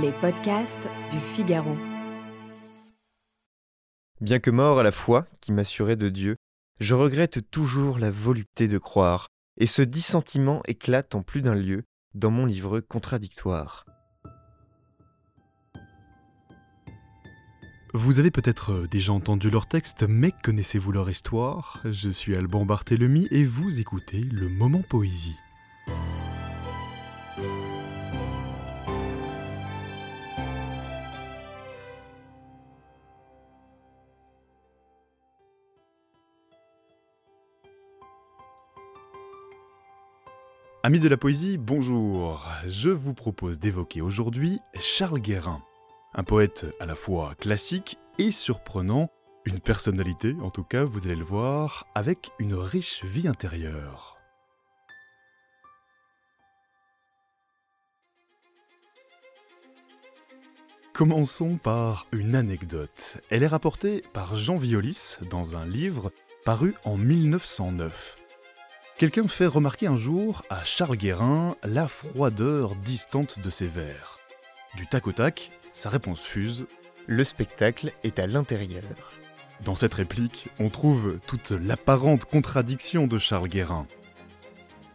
Les podcasts du Figaro. Bien que mort à la foi qui m'assurait de Dieu, je regrette toujours la volupté de croire, et ce dissentiment éclate en plus d'un lieu dans mon livre contradictoire. Vous avez peut-être déjà entendu leur texte, mais connaissez-vous leur histoire? Je suis Alban Barthélemy et vous écoutez le Moment Poésie. Amis de la poésie, bonjour. Je vous propose d'évoquer aujourd'hui Charles Guérin, un poète à la fois classique et surprenant, une personnalité en tout cas, vous allez le voir, avec une riche vie intérieure. Commençons par une anecdote. Elle est rapportée par Jean Violis dans un livre paru en 1909. Quelqu'un fait remarquer un jour à Charles Guérin la froideur distante de ses vers. Du tac au tac, sa réponse fuse Le spectacle est à l'intérieur. Dans cette réplique, on trouve toute l'apparente contradiction de Charles Guérin.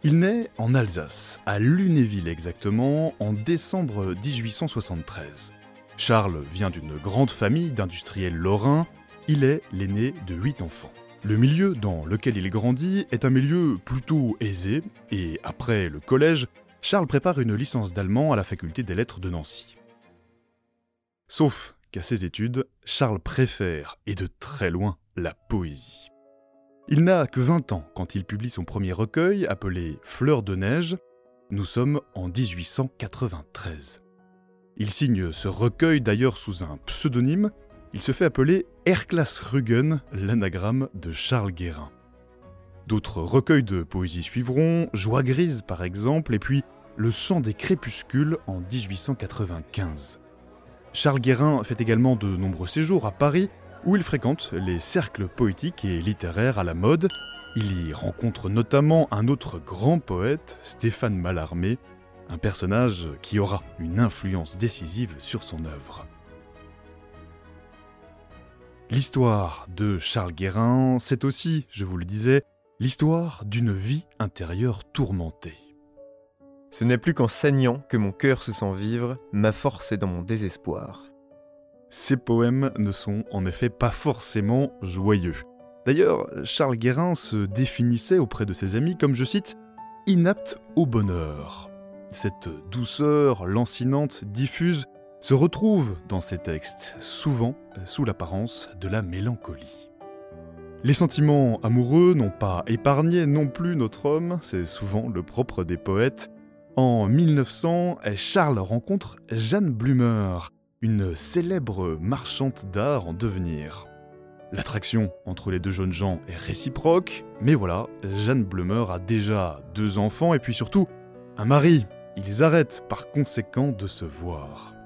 Il naît en Alsace, à Lunéville exactement, en décembre 1873. Charles vient d'une grande famille d'industriels lorrains, il est l'aîné de huit enfants. Le milieu dans lequel il grandit est un milieu plutôt aisé, et après le collège, Charles prépare une licence d'allemand à la faculté des lettres de Nancy. Sauf qu'à ses études, Charles préfère, et de très loin, la poésie. Il n'a que 20 ans quand il publie son premier recueil appelé Fleurs de neige. Nous sommes en 1893. Il signe ce recueil d'ailleurs sous un pseudonyme il se fait appeler Erklas Rügen, l'anagramme de Charles Guérin. D'autres recueils de poésie suivront, Joie grise par exemple, et puis Le sang des crépuscules en 1895. Charles Guérin fait également de nombreux séjours à Paris, où il fréquente les cercles poétiques et littéraires à la mode. Il y rencontre notamment un autre grand poète, Stéphane Mallarmé, un personnage qui aura une influence décisive sur son œuvre. L'histoire de Charles Guérin, c'est aussi, je vous le disais, l'histoire d'une vie intérieure tourmentée. Ce n'est plus qu'en saignant que mon cœur se sent vivre, ma force est dans mon désespoir. Ces poèmes ne sont en effet pas forcément joyeux. D'ailleurs, Charles Guérin se définissait auprès de ses amis comme, je cite, inapte au bonheur. Cette douceur lancinante diffuse se retrouve dans ces textes, souvent sous l'apparence de la mélancolie. Les sentiments amoureux n'ont pas épargné non plus notre homme, c'est souvent le propre des poètes. En 1900, Charles rencontre Jeanne Blumer, une célèbre marchande d'art en devenir. L'attraction entre les deux jeunes gens est réciproque, mais voilà, Jeanne Blumer a déjà deux enfants et puis surtout un mari. Ils arrêtent par conséquent de se voir.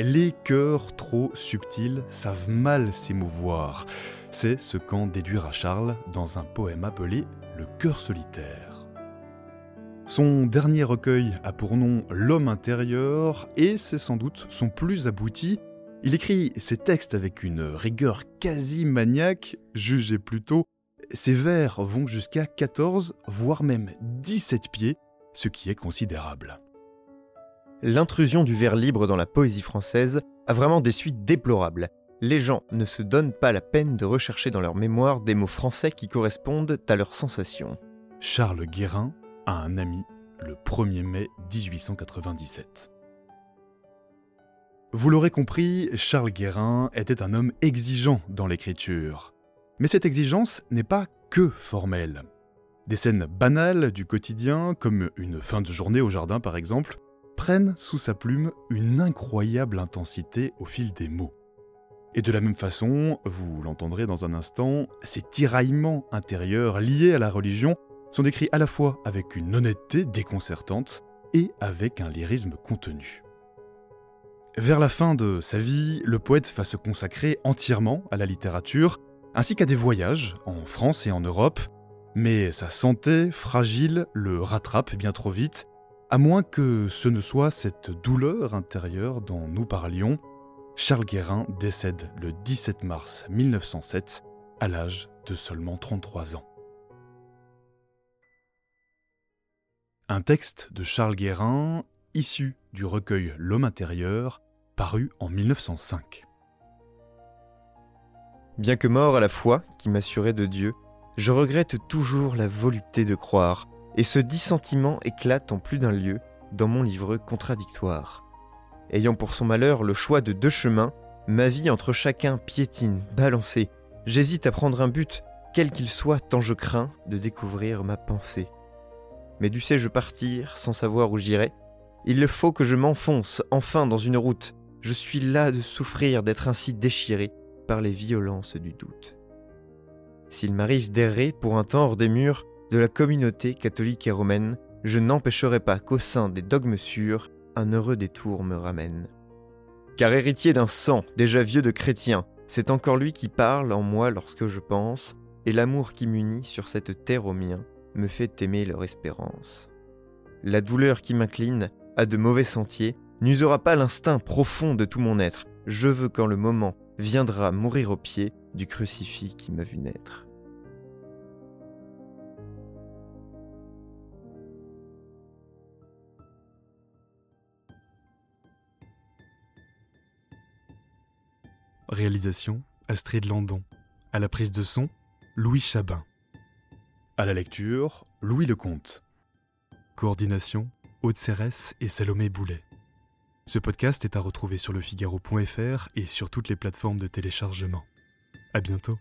Les cœurs trop subtils savent mal s'émouvoir. C'est ce qu'en déduira Charles dans un poème appelé Le cœur solitaire. Son dernier recueil a pour nom L'homme intérieur et c'est sans doute son plus abouti. Il écrit ses textes avec une rigueur quasi maniaque, jugez plutôt. Ses vers vont jusqu'à 14, voire même 17 pieds, ce qui est considérable l'intrusion du vers libre dans la poésie française a vraiment des suites déplorables. Les gens ne se donnent pas la peine de rechercher dans leur mémoire des mots français qui correspondent à leurs sensations. Charles Guérin a un ami le 1er mai 1897. Vous l'aurez compris, Charles Guérin était un homme exigeant dans l'écriture. Mais cette exigence n'est pas que formelle. Des scènes banales du quotidien, comme une fin de journée au jardin par exemple, prennent sous sa plume une incroyable intensité au fil des mots. Et de la même façon, vous l'entendrez dans un instant, ces tiraillements intérieurs liés à la religion sont décrits à la fois avec une honnêteté déconcertante et avec un lyrisme contenu. Vers la fin de sa vie, le poète va se consacrer entièrement à la littérature, ainsi qu'à des voyages en France et en Europe, mais sa santé fragile le rattrape bien trop vite À moins que ce ne soit cette douleur intérieure dont nous parlions, Charles Guérin décède le 17 mars 1907 à l'âge de seulement 33 ans. Un texte de Charles Guérin issu du recueil L'homme intérieur, paru en 1905. Bien que mort à la foi qui m'assurait de Dieu, je regrette toujours la volupté de croire, et ce dissentiment éclate en plus d'un lieu dans mon livre contradictoire. Ayant pour son malheur le choix de deux chemins, ma vie entre chacun piétine, balancée. J'hésite à prendre un but, quel qu'il soit, tant je crains de découvrir ma pensée. Mais dussé-je partir sans savoir où j'irai? Il le faut que je m'enfonce enfin dans une route. Je suis là de souffrir d'être ainsi déchiré par les violences du doute. S'il m'arrive d'errer pour un temps hors des murs de la communauté catholique et romaine, je n'empêcherai pas qu'au sein des dogmes sûrs, un heureux détour me ramène. Car héritier d'un sang déjà vieux de chrétien, c'est encore lui qui parle en moi lorsque je pense, et l'amour qui m'unit sur cette terre au mien me fait aimer leur espérance. La douleur qui m'incline à de mauvais sentiers n'usera pas l'instinct profond de tout mon être. Je veux quand le moment viendra mourir au pied du crucifix qui m'a vu naître. Réalisation Astrid Landon. À la prise de son, Louis Chabin. À la lecture, Louis Lecomte. Coordination Aude Cérès et Salomé Boulet. Ce podcast est à retrouver sur lefigaro.fr et sur toutes les plateformes de téléchargement. À bientôt.